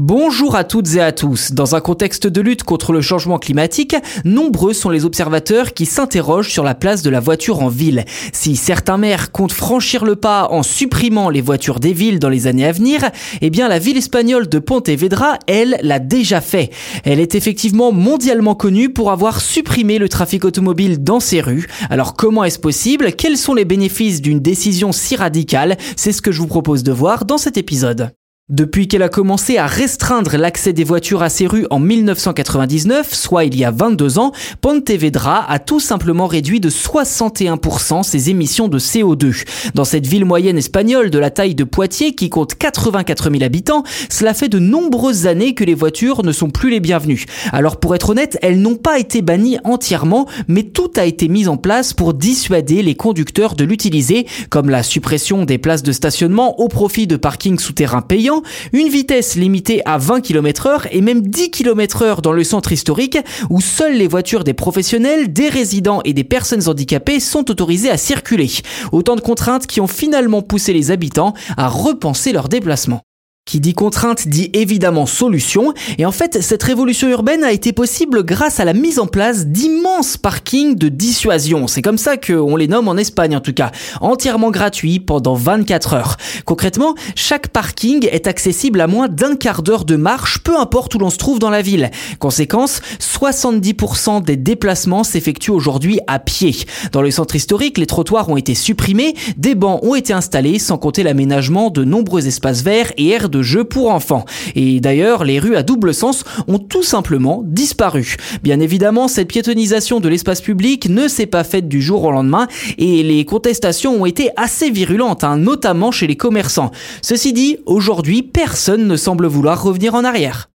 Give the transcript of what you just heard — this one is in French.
Bonjour à toutes et à tous. Dans un contexte de lutte contre le changement climatique, nombreux sont les observateurs qui s'interrogent sur la place de la voiture en ville. Si certains maires comptent franchir le pas en supprimant les voitures des villes dans les années à venir, eh bien la ville espagnole de Pontevedra, elle, l'a déjà fait. Elle est effectivement mondialement connue pour avoir supprimé le trafic automobile dans ses rues. Alors comment est-ce possible? Quels sont les bénéfices d'une décision si radicale? C'est ce que je vous propose de voir dans cet épisode. Depuis qu'elle a commencé à restreindre l'accès des voitures à ces rues en 1999, soit il y a 22 ans, Pontevedra a tout simplement réduit de 61% ses émissions de CO2. Dans cette ville moyenne espagnole de la taille de Poitiers qui compte 84 000 habitants, cela fait de nombreuses années que les voitures ne sont plus les bienvenues. Alors pour être honnête, elles n'ont pas été bannies entièrement, mais tout a été mis en place pour dissuader les conducteurs de l'utiliser, comme la suppression des places de stationnement au profit de parkings souterrains payants, une vitesse limitée à 20 km heure et même 10 km heure dans le centre historique où seules les voitures des professionnels, des résidents et des personnes handicapées sont autorisées à circuler. Autant de contraintes qui ont finalement poussé les habitants à repenser leurs déplacements. Qui dit contrainte dit évidemment solution. Et en fait, cette révolution urbaine a été possible grâce à la mise en place d'immenses parkings de dissuasion. C'est comme ça qu'on les nomme en Espagne en tout cas. Entièrement gratuits pendant 24 heures. Concrètement, chaque parking est accessible à moins d'un quart d'heure de marche, peu importe où l'on se trouve dans la ville. Conséquence, 70% des déplacements s'effectuent aujourd'hui à pied. Dans le centre historique, les trottoirs ont été supprimés, des bancs ont été installés, sans compter l'aménagement de nombreux espaces verts et aires de jeux pour enfants. Et d'ailleurs, les rues à double sens ont tout simplement disparu. Bien évidemment, cette piétonisation de l'espace public ne s'est pas faite du jour au lendemain et les contestations ont été assez virulentes, hein, notamment chez les commerçants. Ceci dit, aujourd'hui, personne ne semble vouloir revenir en arrière.